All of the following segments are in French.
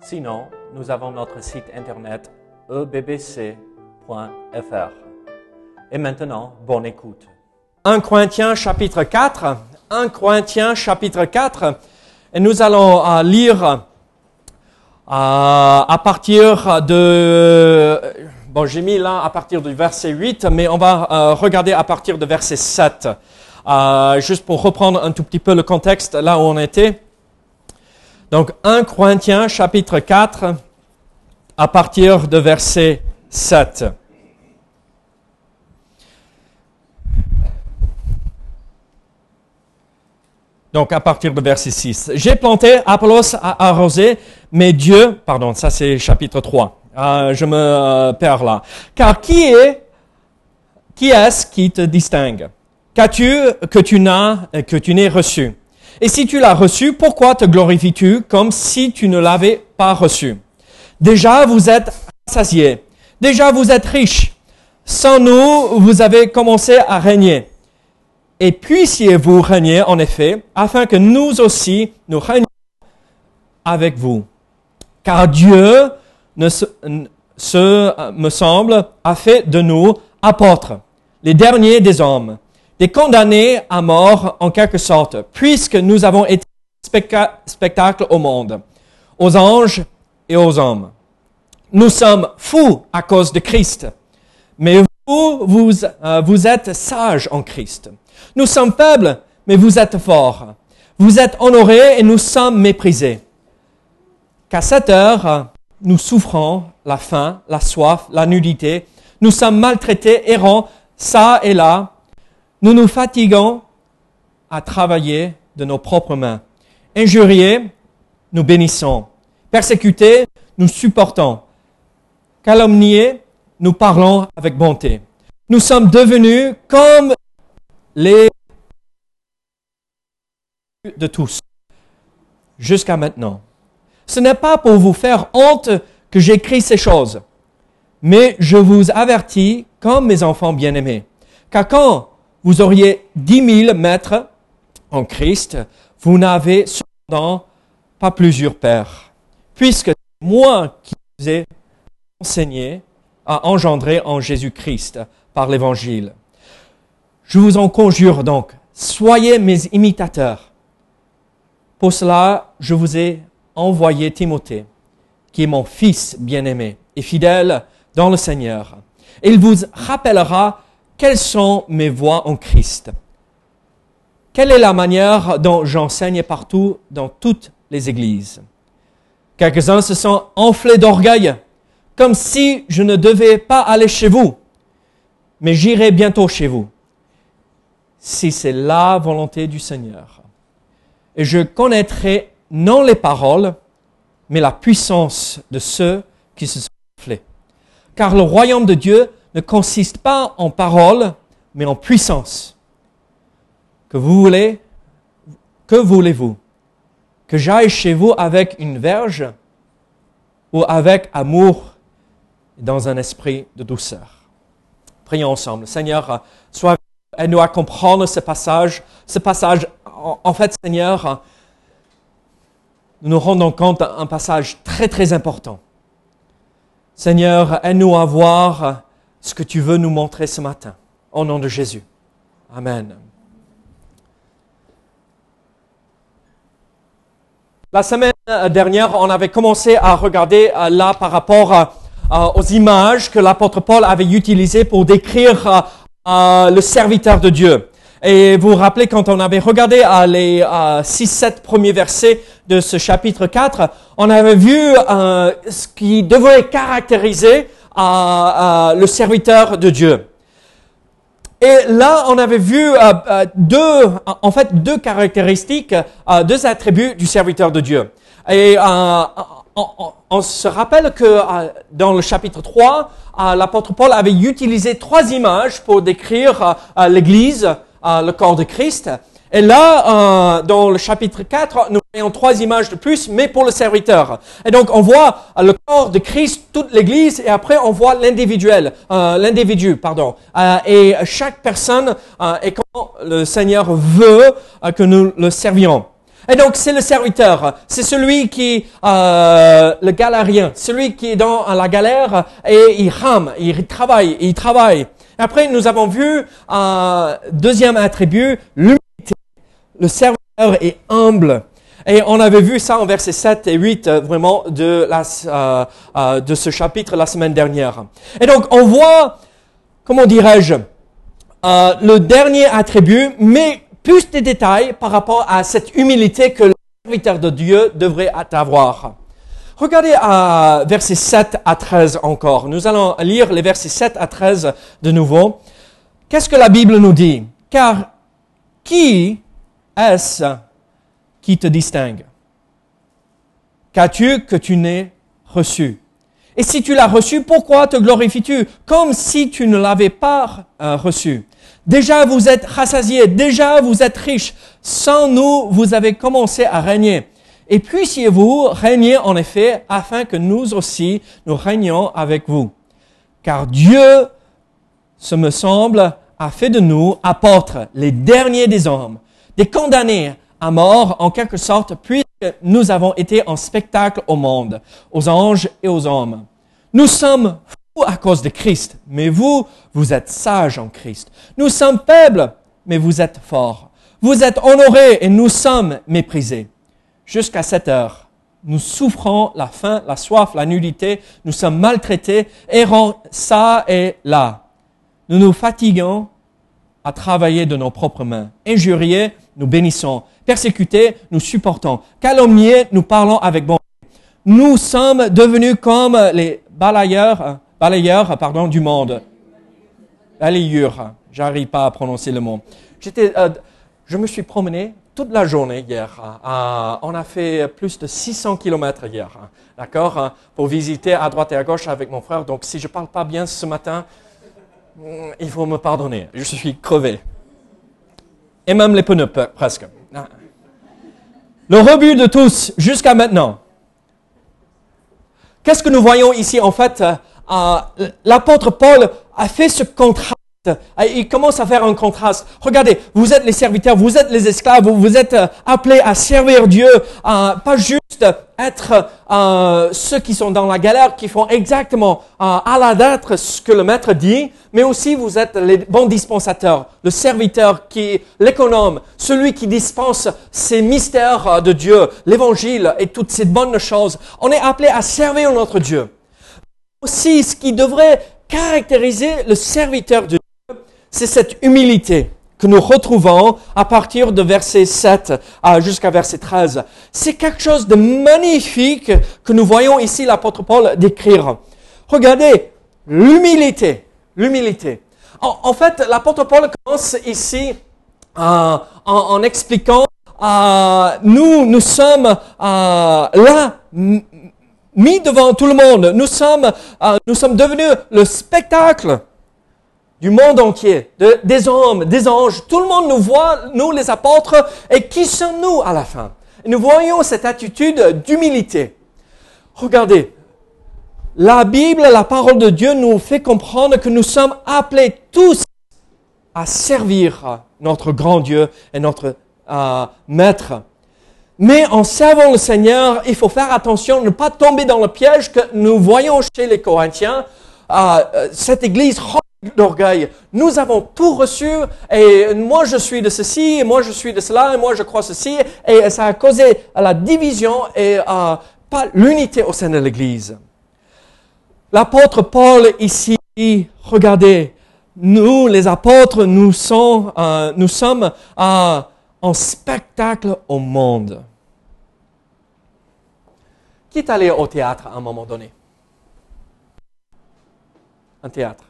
Sinon, nous avons notre site internet ebbc.fr. Et maintenant, bonne écoute. 1 Corinthiens chapitre 4. 1 Corinthiens chapitre 4. Et nous allons euh, lire euh, à partir de... Bon, j'ai mis là à partir du verset 8, mais on va euh, regarder à partir de verset 7. juste pour reprendre un tout petit peu le contexte là où on était. Donc 1 Corinthiens chapitre 4 à partir de verset 7. Donc à partir de verset 6. J'ai planté, Apollos a arrosé, mais Dieu, pardon, ça c'est chapitre 3. Euh, je me euh, perds là. Car qui est, qui est-ce qui te distingue? Qu'as-tu que tu n'as, que tu n'aies reçu? Et si tu l'as reçu, pourquoi te glorifies-tu comme si tu ne l'avais pas reçu? Déjà, vous êtes rassasiés. Déjà, vous êtes riches. Sans nous, vous avez commencé à régner. Et puissiez-vous régner, en effet, afin que nous aussi, nous régnions avec vous. Car Dieu, ne se, me semble, a fait de nous apôtres, les derniers des hommes des condamnés à mort en quelque sorte, puisque nous avons été spectacle au monde, aux anges et aux hommes. Nous sommes fous à cause de Christ, mais vous, vous, euh, vous êtes sages en Christ. Nous sommes faibles, mais vous êtes forts. Vous êtes honorés et nous sommes méprisés. Qu'à cette heure, nous souffrons la faim, la soif, la nudité. Nous sommes maltraités, errants, ça et là, nous nous fatiguons à travailler de nos propres mains. Injuriés, nous bénissons. Persécutés, nous supportons. Calomniés, nous parlons avec bonté. Nous sommes devenus comme les de tous jusqu'à maintenant. Ce n'est pas pour vous faire honte que j'écris ces choses, mais je vous avertis comme mes enfants bien-aimés. Car quand vous auriez dix mille maîtres en Christ, vous n'avez cependant pas plusieurs pères, puisque moi qui vous ai enseigné à engendrer en Jésus-Christ par l'Évangile. Je vous en conjure donc, soyez mes imitateurs. Pour cela, je vous ai envoyé Timothée, qui est mon fils bien-aimé et fidèle dans le Seigneur. Il vous rappellera quelles sont mes voies en Christ? Quelle est la manière dont j'enseigne partout dans toutes les églises? Quelques-uns se sont enflés d'orgueil, comme si je ne devais pas aller chez vous, mais j'irai bientôt chez vous, si c'est la volonté du Seigneur. Et je connaîtrai non les paroles, mais la puissance de ceux qui se sont enflés. Car le royaume de Dieu ne consiste pas en paroles, mais en puissance. Que vous voulez, que voulez-vous? Que j'aille chez vous avec une verge ou avec amour dans un esprit de douceur? Prions ensemble. Seigneur, sois aide-nous à comprendre ce passage. Ce passage, en fait, Seigneur, nous nous rendons compte d'un passage très, très important. Seigneur, aide-nous à voir ce que tu veux nous montrer ce matin. Au nom de Jésus. Amen. La semaine dernière, on avait commencé à regarder euh, là par rapport euh, aux images que l'apôtre Paul avait utilisées pour décrire euh, le serviteur de Dieu. Et vous vous rappelez quand on avait regardé les 6-7 premiers versets de ce chapitre 4, on avait vu ce qui devrait caractériser le serviteur de Dieu. Et là, on avait vu euh, euh, deux, en fait, deux caractéristiques, euh, deux attributs du serviteur de Dieu. Et en on, se rappelle que dans le chapitre 3, euh, l'apôtre Paul avait utilisé trois images pour décrire l'Église, le corps de Christ. Et là, dans le chapitre 4, nous voyons trois images de plus, mais pour le serviteur. Et donc, on voit le corps de Christ, toute l'Église, et après, on voit l'individuel, l'individu, pardon. et chaque personne est comme le Seigneur veut que nous le servions. Et donc, c'est le serviteur, c'est celui qui, euh, le galérien, celui qui est dans la galère et il rame, il travaille, il travaille. Après, nous avons vu un deuxième attribut. Le serviteur est humble. Et on avait vu ça en versets 7 et 8 euh, vraiment de, la, euh, euh, de ce chapitre la semaine dernière. Et donc, on voit, comment dirais-je, le dernier attribut, mais plus de détails par rapport à cette humilité que le serviteur de Dieu devrait avoir. Regardez à versets 7 à 13 encore. Nous allons lire les versets 7 à 13 de nouveau. Qu'est-ce que la Bible nous dit? Car qui est-ce qui te distingue? Qu'as-tu que tu n'aies reçu? Et si tu l'as reçu, pourquoi te glorifies-tu? Comme si tu ne l'avais pas euh, reçu. Déjà vous êtes rassasiés, déjà vous êtes riches. Sans nous, vous avez commencé à régner. Et puissiez-vous régner en effet, afin que nous aussi, nous régnions avec vous. Car Dieu, ce me semble, a fait de nous apôtres, les derniers des hommes, des condamnés à mort en quelque sorte, puisque nous avons été en spectacle au monde, aux anges et aux hommes. Nous sommes à cause de Christ, mais vous, vous êtes sages en Christ. Nous sommes faibles, mais vous êtes forts. Vous êtes honorés et nous sommes méprisés. Jusqu'à cette heure, nous souffrons la faim, la soif, la nudité, nous sommes maltraités, errons ça et là. Nous nous fatiguons à travailler de nos propres mains. Injuriés, nous bénissons. Persécutés, nous supportons. Calomniés, nous parlons avec bon. Nous sommes devenus comme les balayeurs balayeur pardon, du monde. Balayure, j'arrive pas à prononcer le mot. J'étais, euh, je me suis promené toute la journée hier. on a fait plus de 600 kilomètres hier, d'accord, pour visiter à droite et à gauche avec mon frère. Donc si je parle pas bien ce matin, mm, il faut me pardonner. Je suis crevé. Et même les pneus presque. Le rebut de tous jusqu'à maintenant. Qu'est-ce que nous voyons ici en fait euh, l'apôtre Paul a fait ce contraste. Euh, il commence à faire un contraste. Regardez, vous êtes les serviteurs, vous êtes les esclaves, vous êtes euh, appelés à servir Dieu, pas juste être ceux qui sont dans la galère, qui font exactement à la lettre ce que le maître dit, mais aussi vous êtes les bons dispensateurs, le serviteur qui, l'économe, celui qui dispense ces mystères de Dieu, l'évangile et toutes ces bonnes choses. On est appelé à servir notre Dieu aussi ce qui devrait caractériser le serviteur de Dieu, c'est cette humilité que nous retrouvons à partir de verset 7 jusqu'à verset 13. C'est quelque chose de magnifique que nous voyons ici l'apôtre Paul décrire. Regardez, l'humilité, l'humilité. En, fait, l'apôtre Paul commence ici euh, en, expliquant, euh, nous, nous sommes euh, là mis devant tout le monde. Nous sommes, euh, nous sommes devenus le spectacle du monde entier, de, des hommes, des anges. Tout le monde nous voit, nous les apôtres, et qui sommes-nous à la fin? Nous voyons cette attitude d'humilité. Regardez, la Bible, la parole de Dieu nous fait comprendre que nous sommes appelés tous à servir notre grand Dieu et notre euh, Maître. Mais en servant le Seigneur, il faut faire attention ne pas tomber dans le piège que nous voyons chez les Corinthiens. Euh, euh cette église d'orgueil. Nous avons tout reçu et moi je suis de ceci moi je suis de cela et moi je crois ceci et ça a causé la division et pas l'unité au sein de l'église. L'apôtre Paul ici, regardez, nous les apôtres, nous, sommes, euh, nous sommes euh, en spectacle au monde. Qui est allé au théâtre à un moment donné? Un théâtre.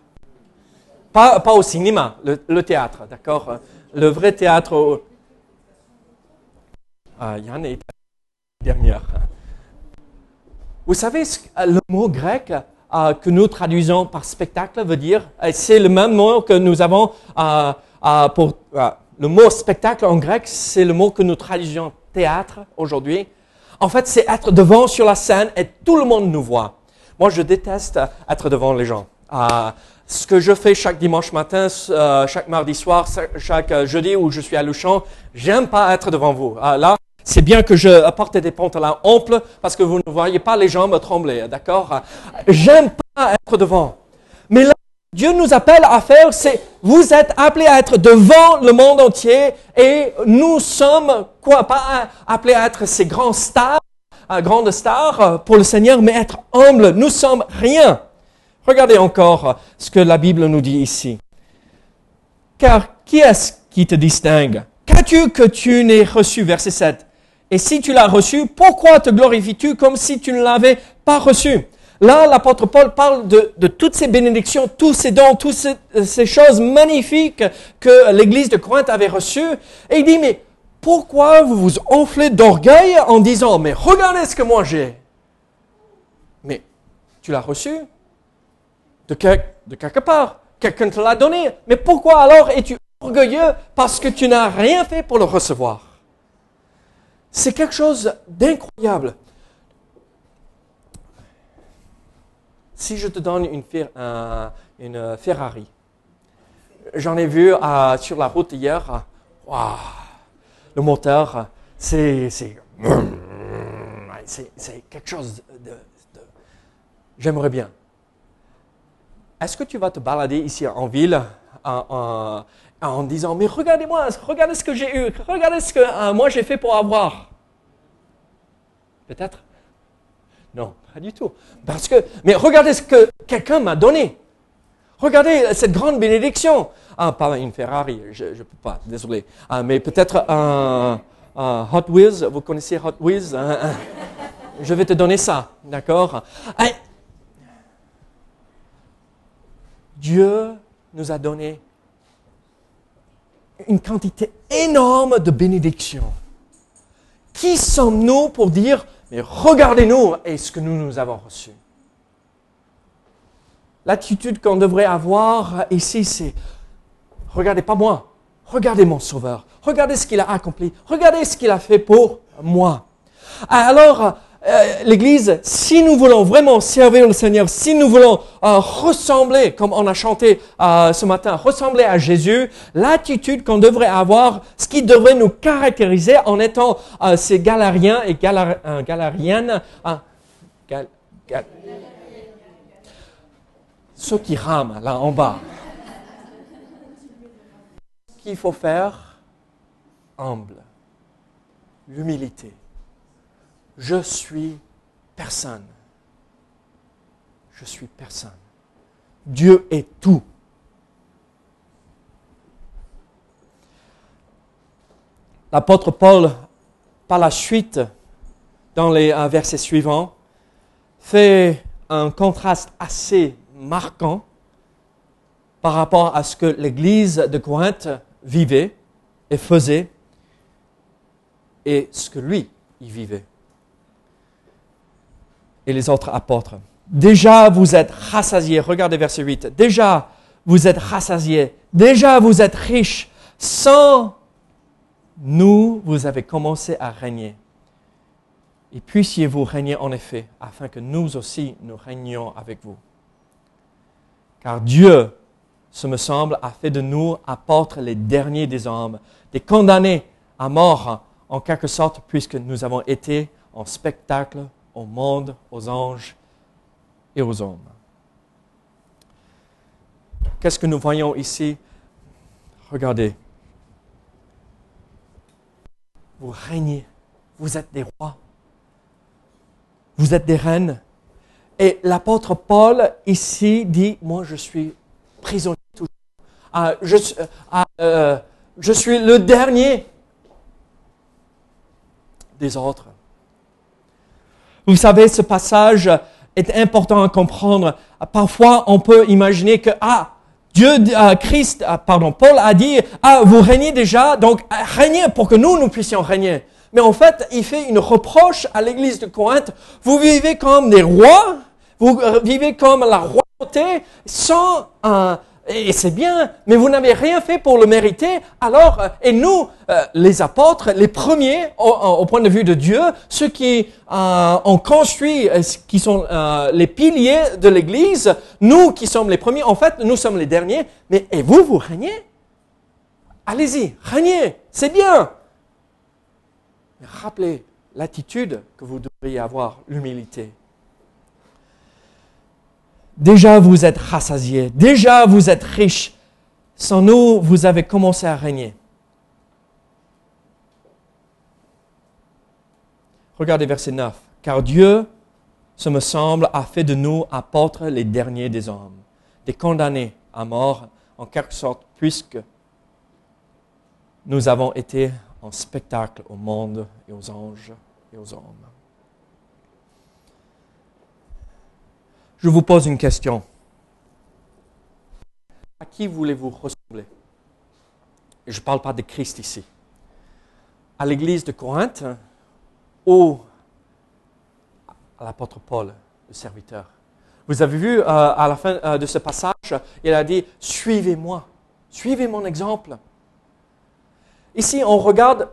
Pas, au cinéma, le, théâtre, d'accord Le vrai théâtre. Ah, Yann est dernière. Vous savez le mot grec euh, que nous traduisons par spectacle veut dire Euh, C'est le même mot que nous avons euh, euh, pour euh, le mot spectacle en grec, c'est le mot que nous traduisons théâtre aujourd'hui. En fait, c'est être devant sur la scène et tout le monde nous voit. Moi, je déteste être devant les gens. Euh, ce que je fais chaque dimanche matin, euh, chaque mardi soir, chaque euh, jeudi où je suis à Luchon, j'aime pas être devant vous. Euh, là, c'est bien que je porte des pantalons amples parce que vous ne voyez pas les jambes trembler, d'accord? J'aime pas être devant. Mais là, Dieu nous appelle à faire, c'est vous êtes appelés à être devant le monde entier et nous sommes quoi Pas appelés à être ces grands stars, euh, grandes stars pour le Seigneur, mais être humbles. Nous sommes rien. Regardez encore euh, ce que la Bible nous dit ici. Car qui est-ce qui te distingue? Qu'as-tu que tu n'aies reçu? Verset 7. Et si tu l'as reçu, pourquoi te glorifies-tu comme si tu ne l'avais pas reçu? Là, l'apôtre Paul parle de, toutes ces bénédictions, tous ces dons, toutes ces, ces choses magnifiques que l'église de Corinthe avait reçues. Et il dit, mais pourquoi vous vous enflez d'orgueil en disant, mais regardez ce que moi j'ai Mais tu l'as reçu? De, quel, de quelque part. Quelqu'un te l'a donné. Mais pourquoi alors es-tu orgueilleux parce que tu n'as rien fait pour le recevoir? C'est quelque chose d'incroyable. Si je te donne une, euh, Ferrari, j'en ai vu euh, sur la route hier, wow, le moteur, c'est, c'est, c'est, quelque chose de j'aimerais bien. Est-ce que tu vas te balader ici en ville en, disant, mais regardez-moi, regardez ce que j'ai eu, regardez ce que euh, moi j'ai fait pour avoir? Peut-être? Non, pas du tout. Parce que, mais regardez ce que quelqu'un m'a donné. Regardez cette grande bénédiction. Ah, pas une Ferrari, je ne peux pas, désolé. Ah, mais peut-être un, Hot Wheels, vous connaissez Hot Wheels un, un, Je vais te donner ça, d'accord? Dieu nous a donné une quantité énorme de bénédictions. Qui sommes-nous pour dire, mais regardez-nous et ce que nous nous avons reçu? L'attitude qu'on devrait avoir ici, c'est, regardez pas moi, regardez mon Sauveur, regardez ce qu'il a accompli, regardez ce qu'il a fait pour moi. Alors, euh, l'Église, si nous voulons vraiment servir le Seigneur, si nous voulons euh, ressembler, comme on a chanté euh, ce matin, ressembler à Jésus, l'attitude qu'on devrait avoir, ce qui devrait nous caractériser en étant ces galériens et galar, galériennes, gal, gal, ceux qui rament là en bas. Ce qu'il faut faire, humble, l'humilité je suis personne. Je suis personne. Dieu est tout. L'apôtre Paul, par la suite, dans les versets suivants, fait un contraste assez marquant par rapport à ce que l'Église de Corinthe vivait et faisait et ce que lui y vivait et les autres apôtres. Déjà, vous êtes rassasiés. Regardez verset 8. Déjà, vous êtes rassasiés. Déjà, vous êtes riches. Sans nous, vous avez commencé à régner. Et puissiez-vous régner en effet, afin que nous aussi, nous régnions avec vous. Car Dieu, ce me semble, a fait de nous apôtres les derniers des hommes, des condamnés à mort, en quelque sorte, puisque nous avons été en spectacle au monde, aux anges et aux hommes. Qu'est-ce que nous voyons ici? Regardez. Vous régnez. Vous êtes des rois. Vous êtes des reines. Et l'apôtre Paul ici dit, moi je suis prisonnier toujours. Ah, ah, euh, je suis le dernier des autres. Vous savez, ce passage est important à comprendre. Parfois, on peut imaginer que, ah, Dieu, euh, Christ, euh, pardon, Paul a dit, ah, vous régnez déjà, donc régnez pour que nous, nous puissions régner. Mais en fait, il fait une reproche à l'église de Corinthe. Vous vivez comme des rois, vous vivez comme la royauté sans un, et c'est bien, mais vous n'avez rien fait pour le mériter. Alors, euh, et nous, euh, les apôtres, les premiers au, point de vue de Dieu, ceux qui euh, ont construit, qui sont les piliers de l'Église, nous qui sommes les premiers, en fait, nous sommes les derniers. Mais et vous, vous régnez Allez-y, régnez, c'est bien. Mais rappelez l'attitude que vous devriez avoir, l'humilité. Déjà, vous êtes rassasiés. Déjà, vous êtes riches. Sans nous, vous avez commencé à régner. Regardez verset 9. Car Dieu, ce me semble, a fait de nous apôtres les derniers des hommes, des condamnés à mort, en quelque sorte, puisque nous avons été en spectacle au monde et aux anges et aux hommes. Je vous pose une question. À qui voulez-vous ressembler? Je ne parle pas de Christ ici. À l'église de Corinthe ou à l'apôtre Paul, le serviteur Vous avez vu euh, à la fin euh, de ce passage, il a dit, suivez-moi, suivez mon exemple. Ici, on regarde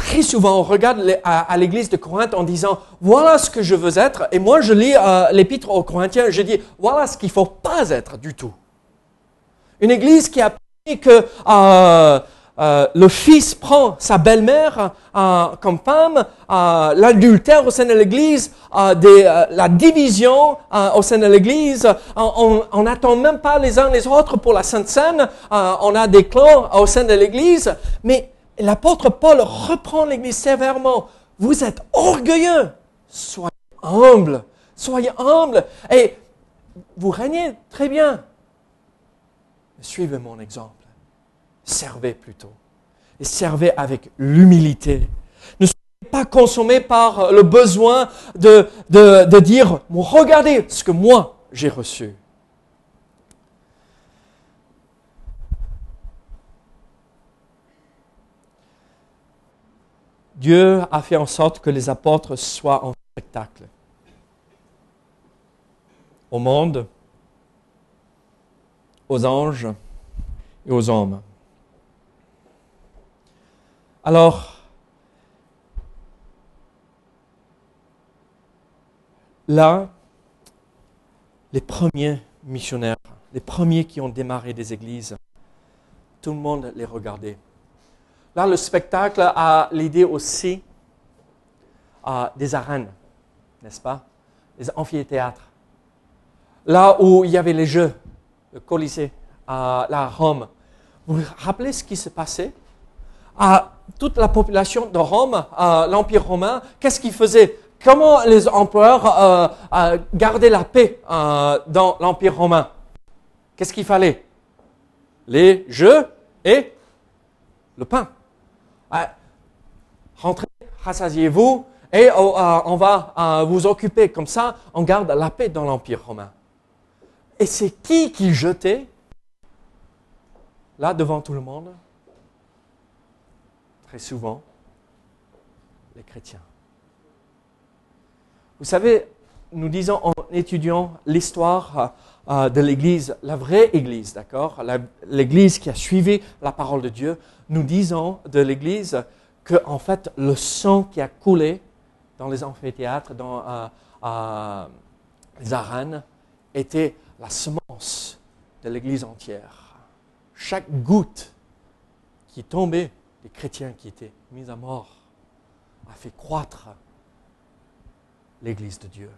très souvent, on regarde à, l'église de Corinthe en disant, voilà ce que je veux être. Et moi, je lis euh, l'épître aux Corinthiens, je dis, voilà ce qu'il ne faut pas être du tout. Une église qui a appris que euh, euh, le fils prend sa belle-mère comme femme, l'adultère au sein de l'église, la division au sein de l'église. On n'attend même pas les uns les autres pour la Sainte Seine. on a des clans au sein de l'église. Mais l'apôtre Paul reprend l'Église sévèrement. Vous êtes orgueilleux. Soyez humble. Soyez humble. Et vous régnez très bien. Suivez mon exemple. Servez plutôt. Et servez avec l'humilité. Ne soyez pas consommés par le besoin de, de, de dire, regardez ce que moi j'ai reçu. Dieu a fait en sorte que les apôtres soient en spectacle. Au monde, aux anges et aux hommes. Alors, là, les premiers missionnaires, les premiers qui ont démarré des églises, tout le monde les regardait. Là, le spectacle a l'idée aussi des arènes, n'est-ce pas? Les amphithéâtres. Là où il y avait les jeux, le Colisée, à la Rome. Vous vous rappelez ce qui se passait? À Toute la population de Rome, l'Empire romain, qu'est-ce qu'ils faisaient? Comment les empereurs euh, gardaient la paix euh, dans l'Empire romain? Qu'est-ce qu'il fallait? Les jeux et le pain. Rentrez, rassasiez-vous et oh, euh, on va euh, vous occuper. Comme ça, on garde la paix dans l'Empire romain. Et c'est qui qui jetait là devant tout le monde? Très souvent, les chrétiens. Vous savez, nous disons en étudiant l'histoire euh, de l'Église, la vraie Église, d'accord? L'Église qui a suivi la parole de Dieu, nous disons de l'Église que en fait le sang qui a coulé dans les amphithéâtres, dans euh, euh, les arènes, était la semence de l'Église entière. Chaque goutte qui tombait des chrétiens qui étaient mis à mort a fait croître l'Église de Dieu.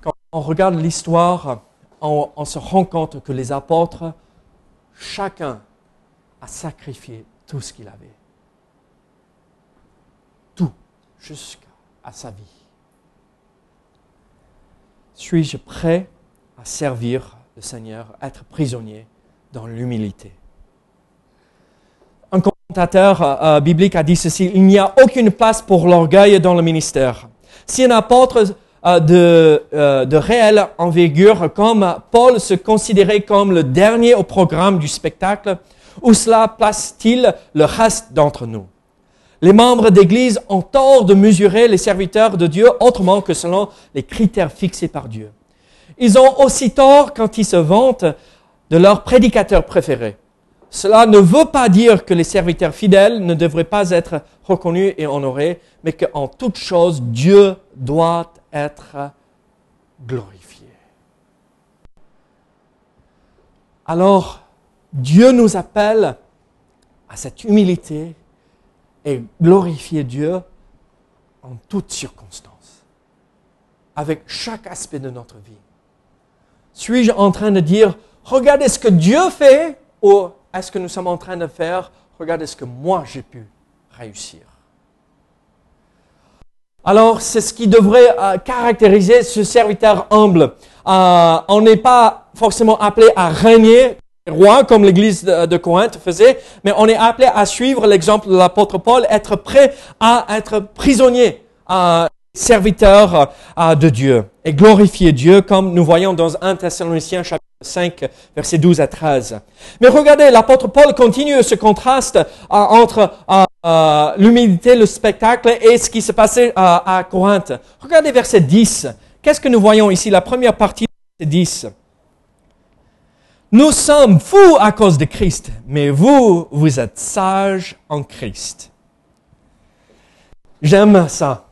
Quand on regarde l'histoire, on se rend compte que les apôtres Chacun a sacrifié tout ce qu'il avait. Tout, jusqu'à sa vie. Suis-je prêt à servir le Seigneur, être prisonnier dans l'humilité? Un commentateur euh, biblique a dit ceci, il n'y a aucune place pour l'orgueil dans le ministère. Si un apôtre de, euh, de réelle envergure, comme Paul se considérait comme le dernier au programme du spectacle, Où cela place-t-il le reste d'entre nous? Les membres d'Église ont tort de mesurer les serviteurs de Dieu autrement que selon les critères fixés par Dieu. Ils ont aussi tort quand ils se vantent de leur prédicateur préféré. Cela ne veut pas dire que les serviteurs fidèles ne devraient pas être reconnus et honorés, mais qu'en toute chose, Dieu doit être glorifié. Alors, Dieu nous appelle à cette humilité et glorifier Dieu en toutes circonstances, avec chaque aspect de notre vie. Suis-je en train de dire, regardez ce que Dieu fait, ou est-ce que nous sommes en train de faire, regardez ce que moi j'ai pu réussir? Alors, c'est ce qui devrait euh, caractériser ce serviteur humble. Euh, on n'est pas forcément appelé à régner roi comme l'église de, Corinthe faisait, mais on est appelé à suivre l'exemple de l'apôtre Paul, être prêt à être prisonnier, à serviteur euh, de Dieu et glorifier Dieu comme nous voyons dans 1 Thessaloniciens chapitre 5 versets 12 à 13. Mais regardez, l'apôtre Paul continue ce contraste euh, entre euh, l'humilité, le spectacle et ce qui se passait à Corinthe. Regardez verset 10. Qu'est-ce que nous voyons ici? La première partie de verset 10. Nous sommes fous à cause de Christ, mais vous, vous êtes sages en Christ. J'aime ça.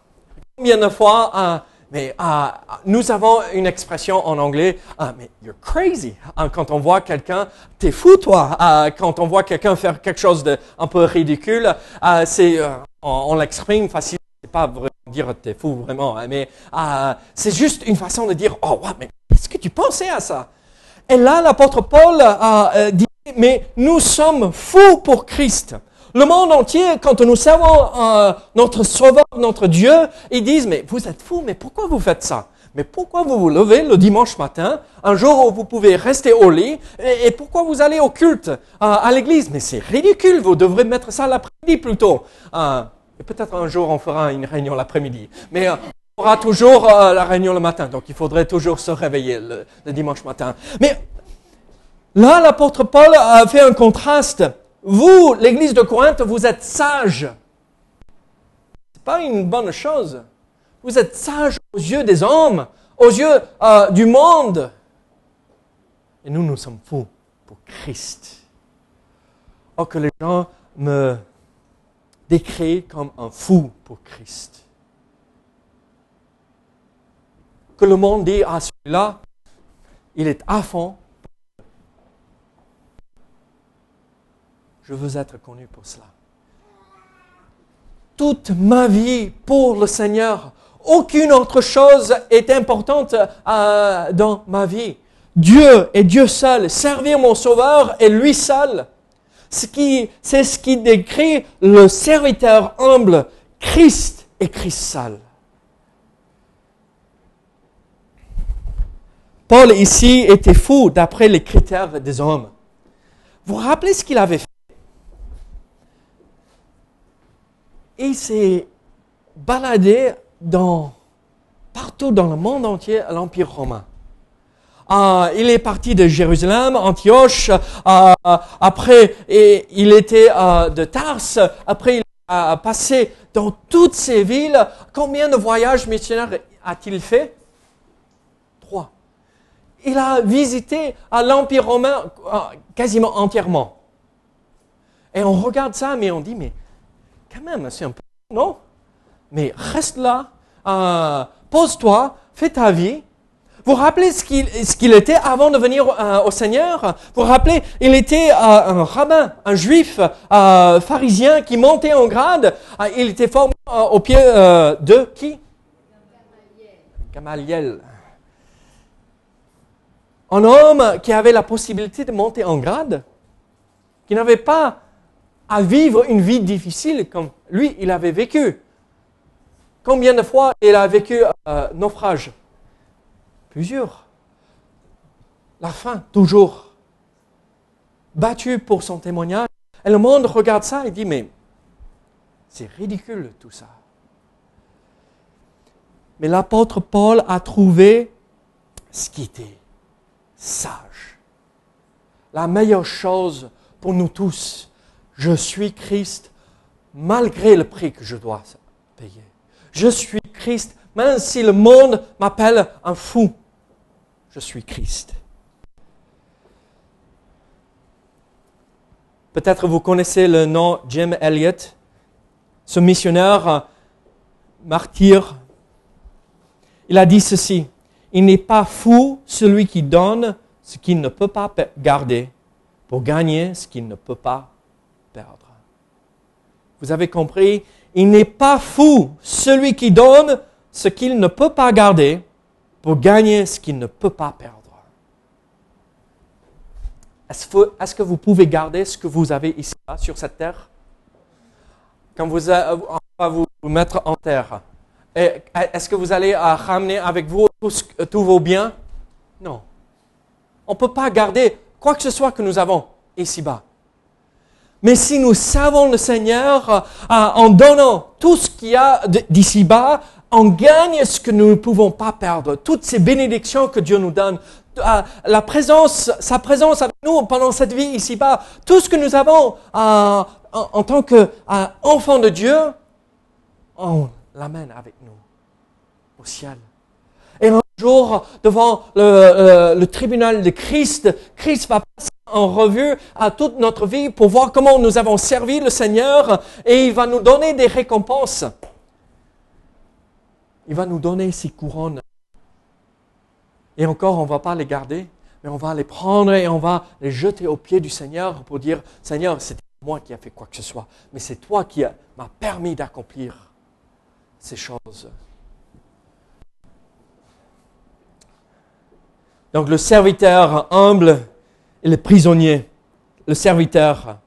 Combien de fois, euh, mais euh, nous avons une expression en anglais, ah, mais you're crazy. Hein, quand on voit quelqu'un, t'es fou toi. Euh, quand on voit quelqu'un faire quelque chose de un peu ridicule, c'est, on, l'exprime facilement. C'est pas vraiment dire t'es fou vraiment, hein, mais c'est juste une façon de dire, oh, wow, mais est-ce que tu pensais à ça? Et là, l'apôtre Paul euh, dit, mais nous sommes fous pour Christ. Le monde entier, quand nous servons euh, notre Sauveur, notre Dieu, ils disent, mais vous êtes fous, mais pourquoi vous faites ça? Mais pourquoi vous vous levez le dimanche matin, un jour où vous pouvez rester au lit, et, pourquoi vous allez au culte, euh, à l'église? Mais c'est ridicule, vous devrez mettre ça l'après-midi plutôt. et peut-être un jour on fera une réunion l'après-midi. Mais on aura toujours euh, la réunion le matin, donc il faudrait toujours se réveiller le, dimanche matin. Mais là, l'apôtre Paul a fait un contraste. Vous, l'église de Corinthe, vous êtes sages. C'est pas une bonne chose. Vous êtes sages aux yeux des hommes, aux yeux euh, du monde. Et nous, nous sommes fous pour Christ. Or que les gens me décrivent comme un fou pour Christ. que le monde dit à celui-là, il est à fond. Je veux être connu pour cela. Toute ma vie pour le Seigneur. Aucune autre chose est importante euh, dans ma vie. Dieu est Dieu seul. Servir mon Sauveur est lui seul. C'est ce qui décrit le serviteur humble, Christ et Christ seul. Paul ici était fou d'après les critères des hommes. Vous vous rappelez ce qu'il avait fait Il s'est baladé partout dans le monde entier à l'Empire romain. Euh, il est parti de Jérusalem, Antioche, euh, après il était euh, de Tarse, après il a passé dans toutes ces villes. Combien de voyages missionnaires a-t-il fait? Il a visité l'Empire romain quasiment entièrement. Et on regarde ça, mais on dit, mais quand même, c'est un peu... Non? Mais reste là, euh, pose-toi, fais ta vie. Vous rappelez ce qu'il était avant de venir euh, au Seigneur? Vous rappelez, il était un rabbin, un juif pharisien qui montait en grade. il était formé au pied de qui? Gamaliel un homme qui avait la possibilité de monter en grade, qui n'avait pas à vivre une vie difficile comme lui, il avait vécu. Combien de fois il a vécu euh, naufrage? Plusieurs. La fin, toujours. Battu pour son témoignage. Et le monde regarde ça et dit, mais c'est ridicule tout ça. Mais l'apôtre Paul a trouvé ce qui était sage. La meilleure chose pour nous tous. Je suis Christ malgré le prix que je dois payer. Je suis Christ même si le monde m'appelle un fou. Je suis Christ. Peut-être vous connaissez le nom Jim Elliot, ce missionnaire euh, martyr. Il a dit ceci, il n'est pas fou celui qui donne ce qu'il ne peut pas garder pour gagner ce qu'il ne peut pas Vous avez compris Il n'est pas fou celui qui donne ce qu'il ne peut pas garder pour gagner ce qu'il ne peut pas perdre. Est-ce que, vous pouvez garder ce que vous avez ici, sur cette terre? Quand vous, euh, on va vous mettre en terre, est-ce que vous allez euh, ramener avec vous tous vos biens? Non. On ne peut pas garder quoi que ce soit que nous avons ici-bas. Mais si nous savons le Seigneur, euh, en donnant tout ce qu'il y a d'ici-bas, on gagne ce que nous ne pouvons pas perdre. Toutes ces bénédictions que Dieu nous donne, euh, la présence, sa présence avec nous pendant cette vie ici-bas, tout ce que nous avons euh, en, tant qu'enfants de Dieu, on l'amène avec nous au ciel. Et un jour, devant le, le tribunal de Christ, Christ va passer en revue à toute notre vie pour voir comment nous avons servi le Seigneur et il va nous donner des récompenses. Il va nous donner ces couronnes. Et encore, on ne va pas les garder, mais on va les prendre et on va les jeter aux pieds du Seigneur pour dire, Seigneur, c'est moi qui a fait quoi que ce soit, mais c'est toi qui m'as permis d'accomplir ces choses. Donc le serviteur humble et le prisonnier, le serviteur,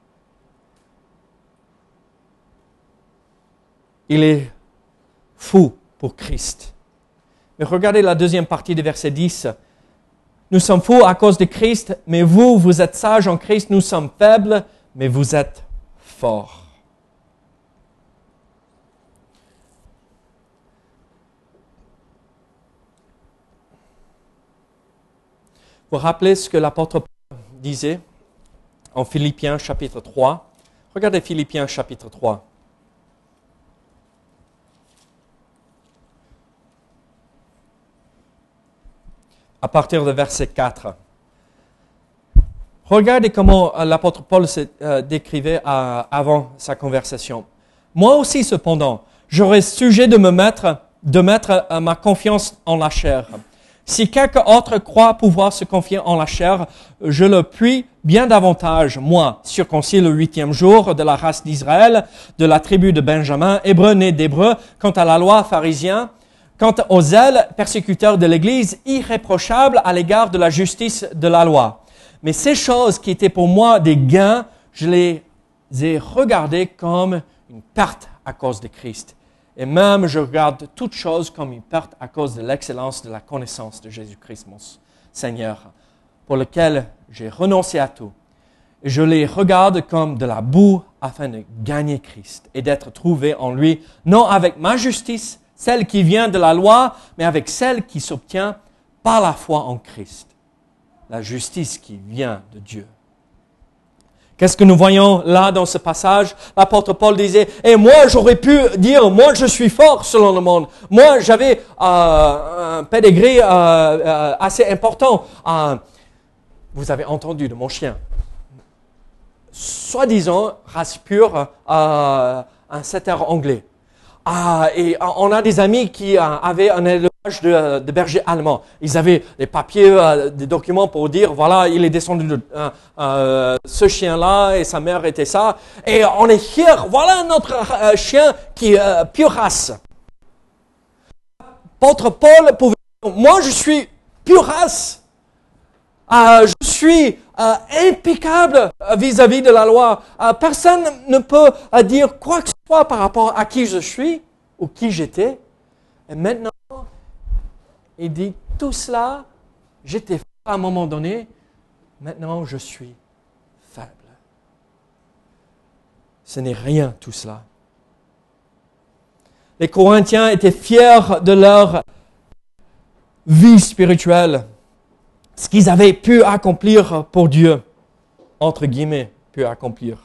il est fou pour Christ. Mais regardez la deuxième partie du verset 10. Nous sommes fous à cause de Christ, mais vous, vous êtes sages en Christ, nous sommes faibles, mais vous êtes forts. Vous rappelez ce que l'apôtre disait en Philippiens chapitre 3 Regardez Philippiens chapitre 3. à partir de verset 4. Regardez comment euh, l'apôtre Paul se euh, décrivait euh, avant sa conversation. Moi aussi, cependant, j'aurais sujet de me mettre, de mettre ma confiance en la chair. Si quelqu'un autre croit pouvoir se confier en la chair, je le puis bien davantage, moi, circoncis le huitième jour de la race d'Israël, de la tribu de Benjamin, hébreu né d'hébreu, quant à la loi pharisien, Quant aux zèles persécuteurs de l'Église, irréprochables à l'égard de la justice de la loi. Mais ces choses qui étaient pour moi des gains, je les ai regardées comme une perte à cause de Christ. Et même je regarde toutes choses comme une perte à cause de l'excellence de la connaissance de Jésus-Christ, mon Seigneur, pour lequel j'ai renoncé à tout. Je les regarde comme de la boue afin de gagner Christ et d'être trouvé en lui, non avec ma justice, celle qui vient de la loi, mais avec celle qui s'obtient par la foi en Christ. La justice qui vient de Dieu. Qu'est-ce que nous voyons là dans ce passage? L'apôtre Paul disait, et moi j'aurais pu dire, moi je suis fort selon le monde. Moi j'avais euh, un pedigree euh, euh, assez important. vous avez entendu de mon chien. Soi-disant, race pure, un setter anglais. Ah, et on a des amis qui euh, avaient un élevage de, de bergers allemands. Ils avaient des papiers, euh, des documents pour dire, voilà, il est descendu de euh, ce chien-là et sa mère était ça. Et on est fiers, voilà notre chien qui est pure race. Apôtre Paul pouvait moi je suis pure race. je suis impeccable vis-à-vis de la loi. personne ne peut dire quoi que ce par rapport à qui je suis ou qui j'étais. Et maintenant, il dit, tout cela, j'étais fort à un moment donné, maintenant je suis faible. Ce n'est rien tout cela. Les Corinthiens étaient fiers de leur vie spirituelle, ce qu'ils avaient pu accomplir pour Dieu, entre guillemets, pu accomplir.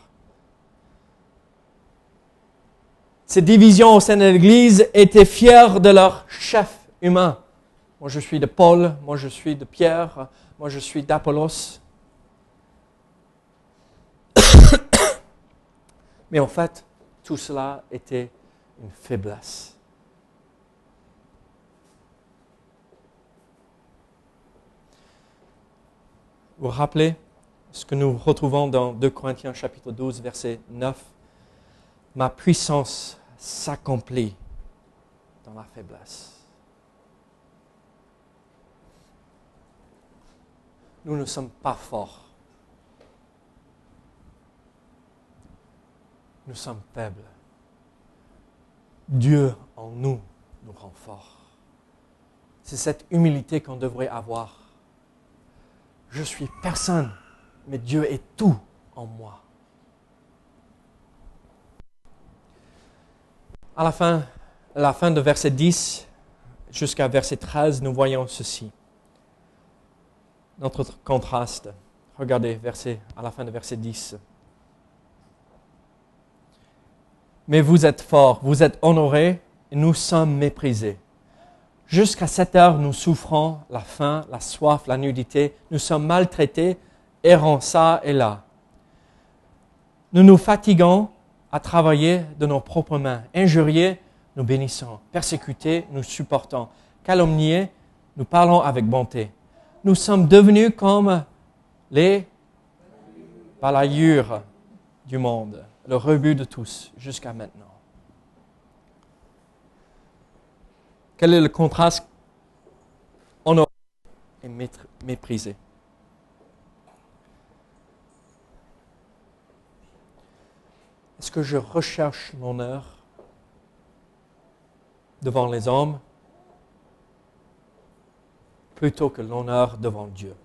Ces divisions au sein de l'Église étaient fiers de leur chef humain. Moi, je suis de Paul, moi, je suis de Pierre, moi, je suis d'Apollos. Mais en fait, tout cela était une faiblesse. Vous rappelez ce que nous retrouvons dans 2 Corinthiens chapitre 12, verset 9 Ma puissance s'accomplit dans la faiblesse. Nous ne sommes pas forts. Nous sommes faibles. Dieu en nous nous rend forts. C'est cette humilité qu'on devrait avoir. Je suis personne, mais Dieu est tout en moi. À la fin, la fin de verset 10 jusqu'à verset 13, nous voyons ceci. Notre contraste. Regardez, verset, à la fin de verset 10. Mais vous êtes forts, vous êtes honorés, et nous sommes méprisés. Jusqu'à cette heure, nous souffrons la faim, la soif, la nudité. Nous sommes maltraités, errant ça et là. Nous nous fatiguons, à travailler de nos propres mains. Injuriés, nous bénissons. Persécutés, nous supportons. Calomniés, nous parlons avec bonté. Nous sommes devenus comme les balayures du monde, le rebut de tous jusqu'à maintenant. Quel est le contraste honoré et méprisé? Est-ce que je recherche l'honneur devant les hommes plutôt que l'honneur devant Dieu?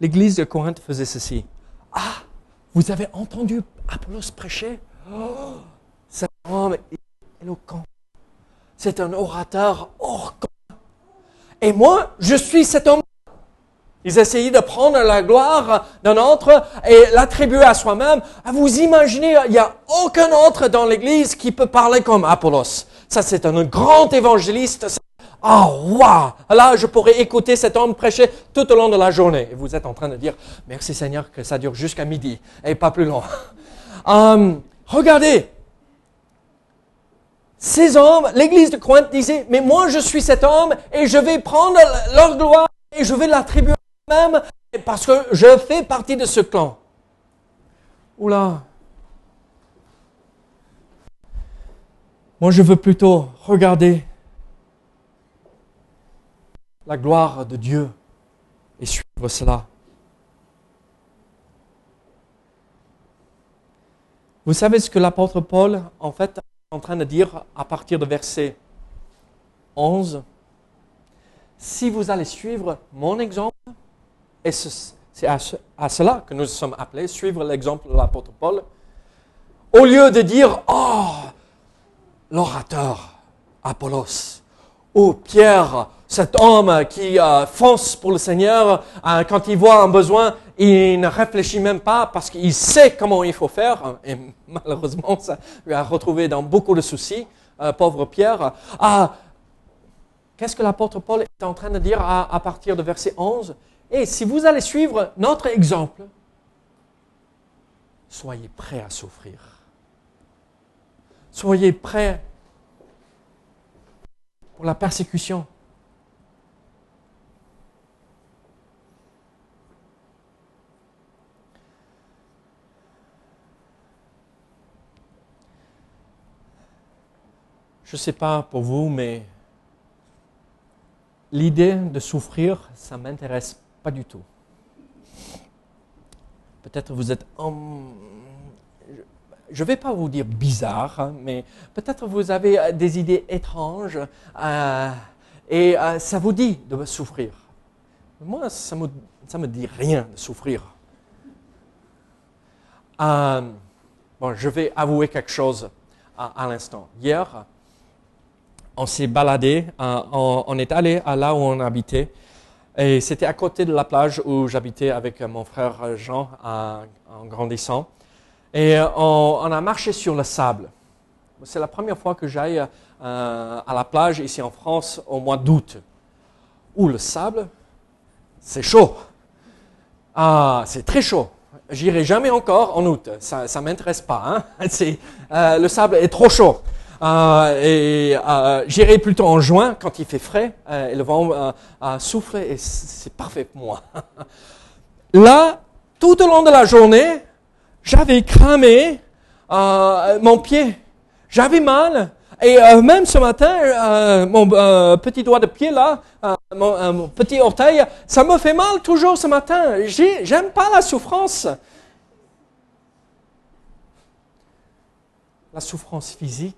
L'église de Corinthe faisait ceci. Ah, vous avez entendu Apollos prêcher? Oh, Cet homme éloquent. C'est un orateur hors Et moi, je suis cet homme ils essayaient de prendre la gloire d'un autre et l'attribuer à soi-même. Ah, vous imaginez, il n'y a aucun autre dans l'Église qui peut parler comme Apollos. Ça, c'est un grand évangéliste. Ah, waouh! Là, je pourrais écouter cet homme prêcher tout au long de la journée. Et vous êtes en train de dire, merci Seigneur que ça dure jusqu'à midi et pas plus long. Hum, regardez. Ces hommes, l'église de Corinthe disait, mais moi je suis cet homme et je vais prendre leur gloire et je vais l'attribuer même parce que je fais partie de ce clan. Oula. Moi, je veux plutôt regarder la gloire de Dieu et suivre cela. Vous savez ce que l'apôtre Paul, en fait, en train de dire à partir de verset 11 Si vous allez suivre mon exemple, et c'est à, cela que nous sommes appelés, suivre l'exemple de l'apôtre Paul. Au lieu de dire, oh, l'orateur, Apollos, ou Pierre, cet homme qui euh, fonce pour le Seigneur, euh, quand il voit un besoin, il ne réfléchit même pas parce qu'il sait comment il faut faire, et malheureusement, ça lui a retrouvé dans beaucoup de soucis, euh, pauvre Pierre. Ah, Qu'est-ce que l'apôtre Paul est en train de dire à, partir de verset 11 et si vous allez suivre notre exemple, soyez prêts à souffrir. Soyez prêts pour la persécution. Je ne sais pas pour vous, mais l'idée de souffrir, ça m'intéresse pas du tout. Peut-être vous êtes Je ne vais pas vous dire bizarre, hein, mais peut-être vous avez euh, des idées étranges euh, et euh, ça vous dit de souffrir. Moi, ça ne me, me dit rien de souffrir. bon, je vais avouer quelque chose à, l'instant. Hier, on s'est baladé, on, on, est allé à là où on habitait Et c'était à côté de la plage où j'habitais avec mon frère Jean en grandissant. Et on, a marché sur le sable. C'est la première fois que j'aille euh, à la plage ici en France au mois d'août. Où le sable, c'est chaud. Ah, c'est très chaud. J'irai jamais encore en août. Ça ne m'intéresse pas. Hein? Euh, le sable est trop chaud. Euh, et euh, j'irai plutôt en juin quand il fait frais euh, et le vent souffle et c'est parfait pour moi. Là, tout au long de la journée, j'avais cramé mon pied. J'avais mal. Et même ce matin, mon petit doigt de pied là, mon, petit orteil, ça me fait mal toujours ce matin. J'aime pas la souffrance. La souffrance physique,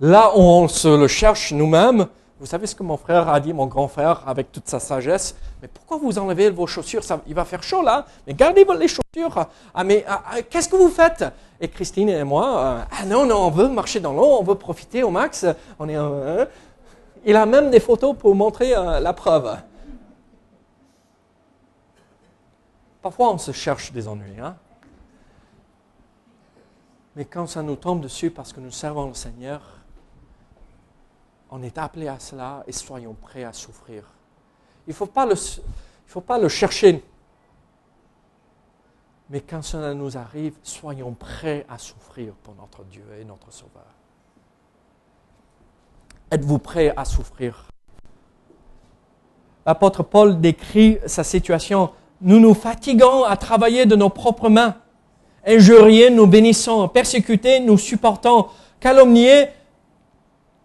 Là on se le cherche nous-mêmes, vous savez ce que mon frère a dit, mon grand frère, avec toute sa sagesse Mais pourquoi vous enlevez vos chaussures? Il va faire chaud là, mais gardez les chaussures. Ah, mais ah, ah, qu'est-ce que vous faites Et Christine et moi, euh, ah non, non, on veut marcher dans l'eau, on veut profiter au max. On est, euh, il a même des photos pour montrer euh, la preuve. Parfois, on se cherche des ennuis. Hein? Mais quand ça nous tombe dessus parce que nous servons le Seigneur, on est appelé à cela et soyons prêts à souffrir. Il ne faut, pas le, chercher. Mais quand cela nous arrive, soyons prêts à souffrir pour notre Dieu et notre Sauveur. Êtes-vous prêts à souffrir? L'apôtre Paul décrit sa situation. Nous nous fatiguons à travailler de nos propres mains. Injuriés, nous bénissons. Persécutés, nous supportons. Calomniés,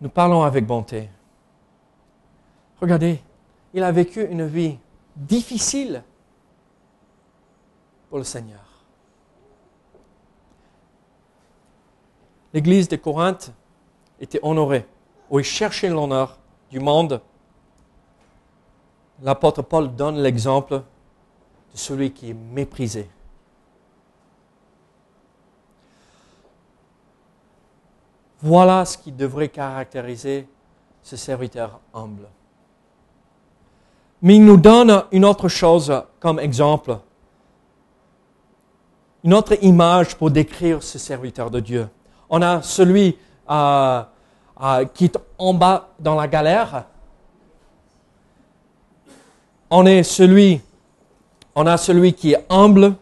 nous parlons avec bonté. Regardez, il a vécu une vie difficile pour le Seigneur. L'église de Corinthe était honorée, où il cherchait l'honneur du monde. L'apôtre Paul donne l'exemple de celui qui est méprisé. Voilà ce qui devrait caractériser ce serviteur humble. Mais il nous donne une autre chose comme exemple, une autre image pour décrire ce serviteur de Dieu. On a celui euh, euh, qui est en bas dans la galère. On est on a celui qui est humble.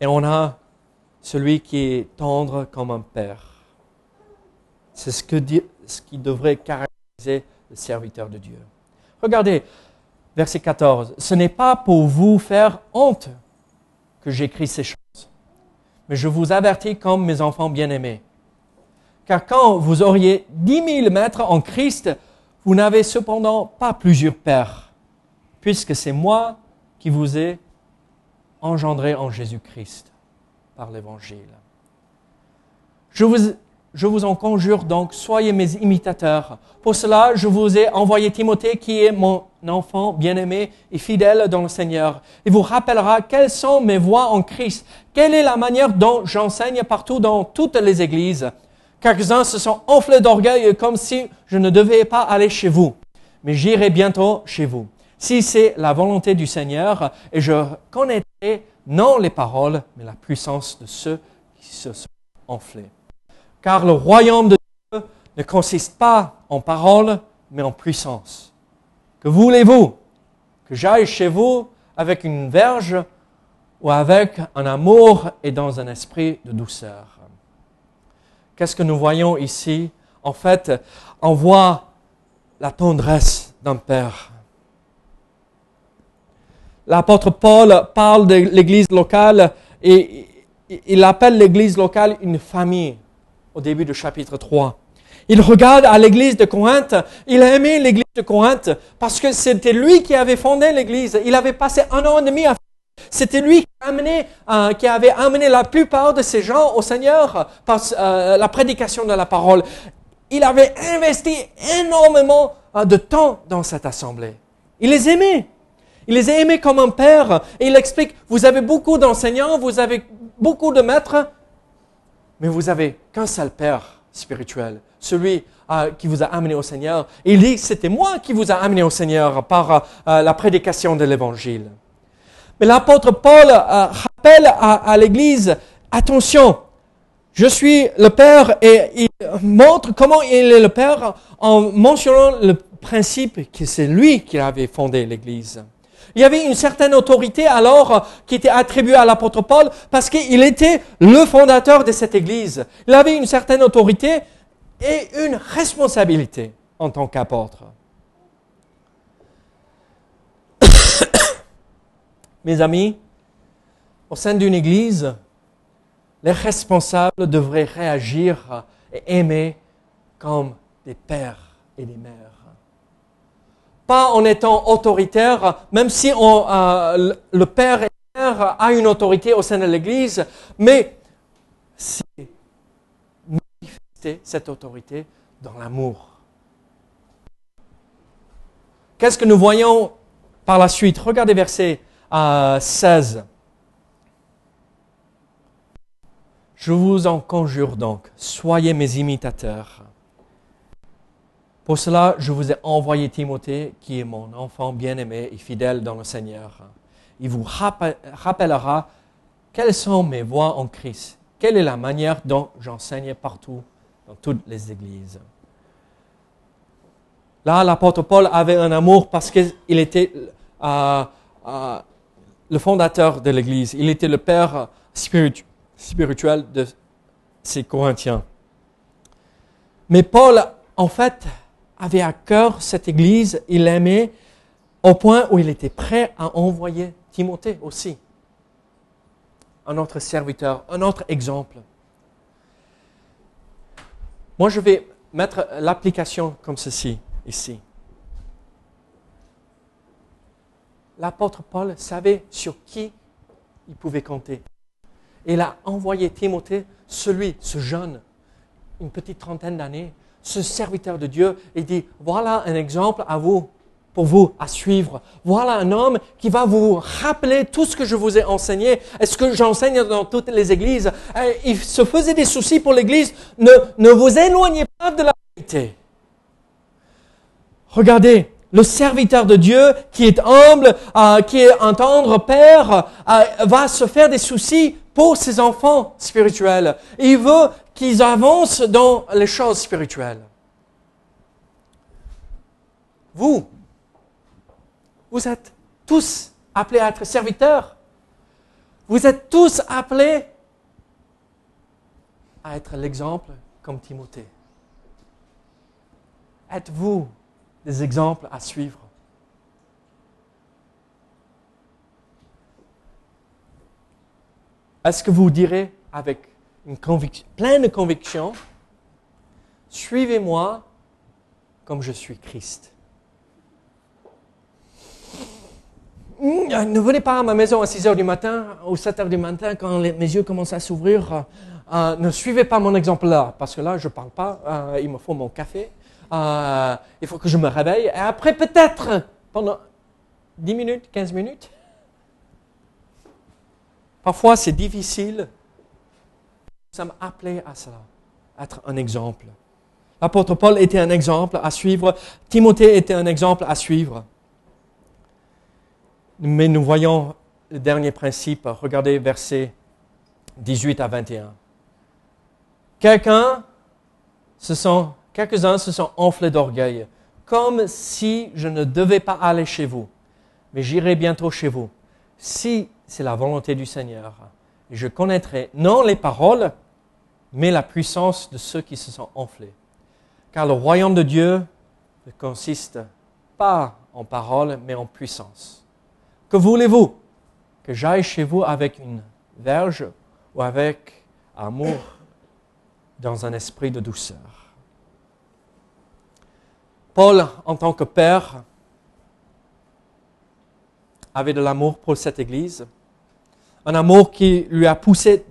Et on a celui qui est tendre comme un père. C'est ce, ce qui devrait caractériser le serviteur de Dieu. Regardez, verset 14. Ce n'est pas pour vous faire honte que j'écris ces choses, mais je vous avertis comme mes enfants bien-aimés. Car quand vous auriez dix mille maîtres en Christ, vous n'avez cependant pas plusieurs pères, puisque c'est moi qui vous ai engendré en Jésus-Christ par l'Évangile. Je vous, je vous en conjure donc, soyez mes imitateurs. Pour cela, je vous ai envoyé Timothée, qui est mon enfant bien-aimé et fidèle dans le Seigneur. Il vous rappellera quelles sont mes voies en Christ, quelle est la manière dont j'enseigne partout dans toutes les églises. Quelques-uns se sont enflés d'orgueil comme si je ne devais pas aller chez vous. Mais j'irai bientôt chez vous. Si c'est la volonté du Seigneur, et je connaîtrai non les paroles, mais la puissance de ceux qui se sont enflés. Car le royaume de Dieu ne consiste pas en paroles, mais en puissance. Que voulez-vous Que j'aille chez vous avec une verge ou avec un amour et dans un esprit de douceur? Qu'est-ce que nous voyons ici? En fait, on voit la tendresse d'un père l'apôtre Paul parle de l'église locale et il appelle l'église locale une famille au début du chapitre 3. Il regarde à l'église de Corinthe, il a aimé l'église de Corinthe parce que c'était lui qui avait fondé l'église. Il avait passé un an et demi à c'était lui euh, qui, avait amené la plupart de ces gens au Seigneur par euh, la prédication de la parole. Il avait investi énormément euh, de temps dans cette assemblée. Il les aimait. Il les a aimés comme un père. Et il explique, vous avez beaucoup d'enseignants, vous avez beaucoup de maîtres, mais vous avez qu'un seul père. spirituel, celui euh, qui vous a amené au Seigneur. Il dit, c'était moi qui vous a amené au Seigneur par euh, euh, la prédication de l'Évangile. Mais l'apôtre Paul rappelle à, à l'Église, attention, je suis le Père et il montre comment il est le Père en mentionnant le principe que c'est lui qui avait fondé l'Église. Il y avait une certaine autorité alors qui était attribuée à l'apôtre Paul parce qu'il était le fondateur de cette Église. Il avait une certaine autorité et une responsabilité en tant qu'apôtre. Mes amis, au sein d'une Église, les responsables devraient réagir et aimer comme des pères et des mères. Pas en étant autoritaire, même si euh, le père et mère a une autorité au sein de l'Église, mais c'est manifester cette autorité dans l'amour. Qu'est-ce que nous voyons par la suite? Regardez verset 16. Euh, Je vous en conjure donc, soyez mes imitateurs. Pour cela, je vous ai envoyé Timothée, qui est mon enfant bien-aimé et fidèle dans le Seigneur. Il vous rappellera quelles sont mes voies en Christ, quelle est la manière dont j'enseigne partout, dans toutes les églises. Là, l'apôtre Paul avait un amour parce qu'il était euh, euh, le fondateur de l'Église. Il était le père spirituel de ces Corinthiens. Mais Paul, en fait, avait à cœur cette Église, il l'aimait au point où il était prêt à envoyer Timothée aussi. Un autre serviteur, un autre exemple. Moi, je vais mettre l'application comme ceci, ici. L'apôtre Paul savait sur qui il pouvait compter il a envoyé Timothée, celui, ce jeune, une petite trentaine d'années, ce serviteur de Dieu, et dit, voilà un exemple à vous, pour vous, à suivre. Voilà un homme qui va vous rappeler tout ce que je vous ai enseigné. Est-ce que j'enseigne dans toutes les églises Il se faisait des soucis pour l'église. Ne, ne vous éloignez pas de la vérité. Regardez, le serviteur de Dieu qui est humble, euh, qui est un tendre père, euh, va se faire des soucis pour ses enfants spirituels. Il veut qu'ils avancent dans les choses spirituelles. Vous, vous êtes tous appelés à être serviteurs. Vous êtes tous appelés à être l'exemple comme Timothée. Êtes-vous des exemples à suivre? Est-ce que vous direz avec une conviction, pleine conviction, suivez-moi comme je suis Christ Ne venez pas à ma maison à 6 heures du matin ou 7 heures du matin quand mes yeux commencent à s'ouvrir. Euh, ne suivez pas mon exemple là, parce que là, je ne parle pas. Euh, il me faut mon café. Euh, il faut que je me réveille. Et après, peut-être, pendant 10 minutes, 15 minutes, Parfois, c'est difficile. Nous sommes appelés à cela, être un exemple. L'apôtre Paul était un exemple à suivre. Timothée était un exemple à suivre. Mais nous voyons le dernier principe. Regardez versets 18 à 21. Quelqu'un se sont, quelques-uns se sont enflés d'orgueil, comme si je ne devais pas aller chez vous, mais j'irai bientôt chez vous. Si c'est la volonté du Seigneur. Je connaîtrai non les paroles, mais la puissance de ceux qui se sont enflés. Car le royaume de Dieu ne consiste pas en paroles, mais en puissance. Que voulez-vous Que j'aille chez vous avec une verge ou avec amour dans un esprit de douceur? Paul, en tant que père, avait de l'amour pour cette Église un amour qui lui a poussé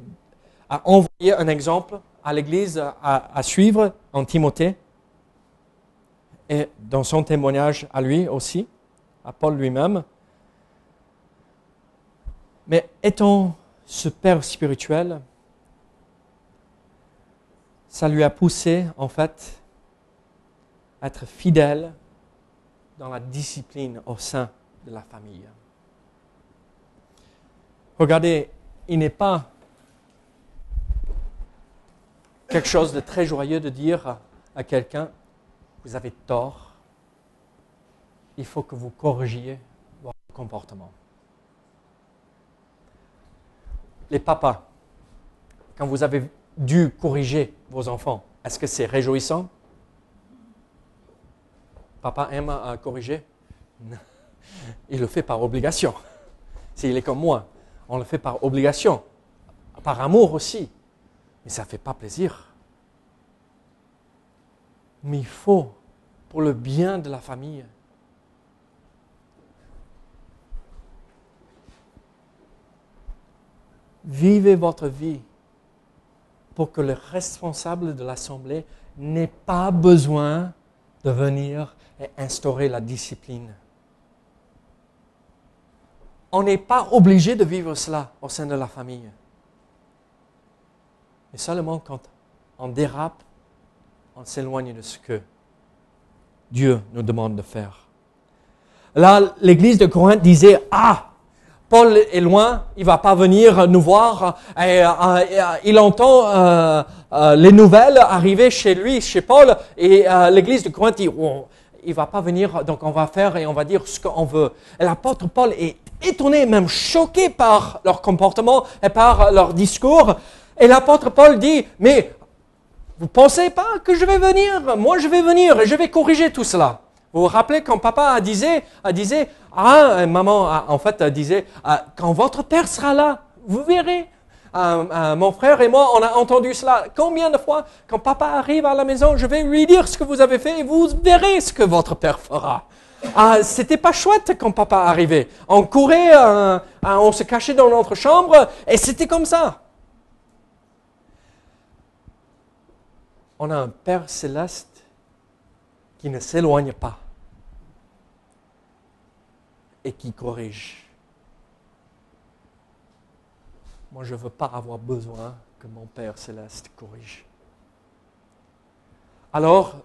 à envoyer un exemple à l'Église à, suivre en Timothée et dans son témoignage à lui aussi, à Paul lui-même. Mais étant ce Père spirituel, ça lui a poussé, en fait, à être fidèle dans la discipline au sein de la famille. Regardez, il n'est pas quelque chose de très joyeux de dire à quelqu'un, vous avez tort, il faut que vous corrigiez votre comportement. Les papas, quand vous avez dû corriger vos enfants, est-ce que c'est réjouissant? Papa aime à corriger? Il le fait par obligation. S'il est comme moi, on le fait par obligation, par amour aussi. Mais ça ne fait pas plaisir. Mais il faut, pour le bien de la famille, vivez votre vie pour que le responsable de l'Assemblée n'ait pas besoin de venir et instaurer la discipline. On n'est pas obligé de vivre cela au sein de la famille. Mais seulement quand on dérape, on s'éloigne de ce que Dieu nous demande de faire. Là, l'église de Corinthe disait, ah, Paul est loin, il va pas venir nous voir. Et, euh, euh, il entend euh, les nouvelles arriver chez lui, chez Paul, et l'église de Corinthe dit, oh, il va pas venir, donc on va faire et on va dire ce qu'on veut. L'apôtre Paul est étonné, même choqué par leur comportement et par leur discours. Et l'apôtre Paul dit, mais vous pensez pas que je vais venir? Moi, je vais venir et je vais corriger tout cela. Vous vous rappelez quand papa disait, disait ah, maman, en fait, disait, ah, quand votre père sera là, vous verrez. Euh, euh, mon frère et moi, on a entendu cela combien de fois Quand papa arrive à la maison, je vais lui dire ce que vous avez fait et vous verrez ce que votre père fera. Ah, c'était pas chouette quand papa arrivait. On courait, euh, on se cachait dans notre chambre et c'était comme ça. On a un Père céleste qui ne s'éloigne pas et qui corrige. Moi, je ne veux pas avoir besoin que mon Père céleste corrige. Alors,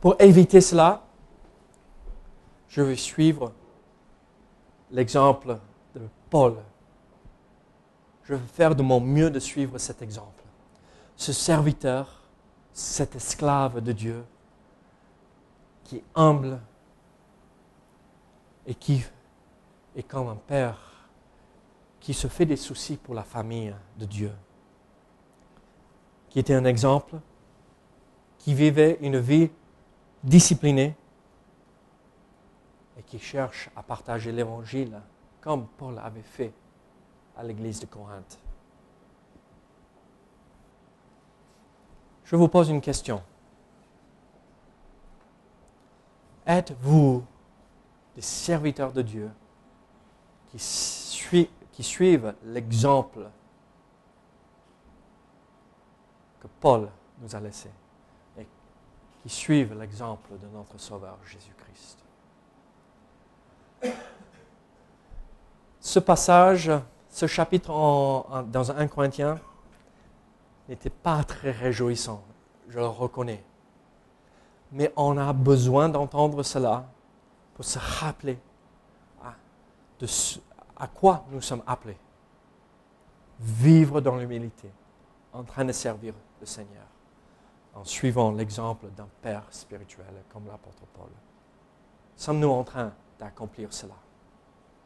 pour éviter cela, je vais suivre l'exemple de Paul. Je vais faire de mon mieux de suivre cet exemple. Ce serviteur, cet esclave de Dieu, qui est humble et qui est comme un père qui se fait des soucis pour la famille de Dieu, qui était un exemple, qui vivait une vie disciplinée, qui cherche à partager l'Évangile comme Paul avait fait à l'église de Corinthe. Je vous pose une question. Êtes-vous des serviteurs de Dieu qui, qui suivent l'exemple que Paul nous a laissé et qui suivent l'exemple de notre Sauveur Jésus-Christ? Ce passage, ce chapitre dans 1 Corinthiens n'était pas très réjouissant, je le reconnais. Mais on a besoin d'entendre cela pour se rappeler à, à quoi nous sommes appelés. Vivre dans l'humilité, en train de servir le Seigneur, en suivant l'exemple d'un Père spirituel comme l'apôtre Paul. Sommes-nous en train d'accomplir cela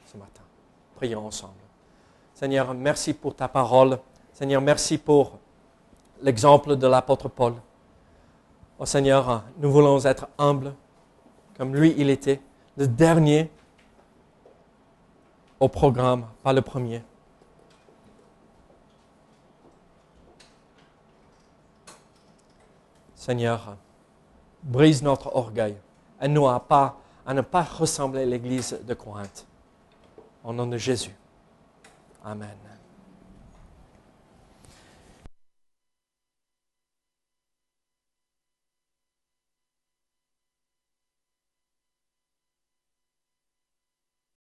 ce matin. Prions ensemble. Seigneur, merci pour ta parole. Seigneur, merci pour l'exemple de l'apôtre Paul. Oh Seigneur, nous voulons être humbles comme lui il était, le dernier au programme, pas le premier. Seigneur, brise notre orgueil. Aide-nous à pas à ne pas ressembler à l'Église de Corinthe. Au nom de Jésus. Amen.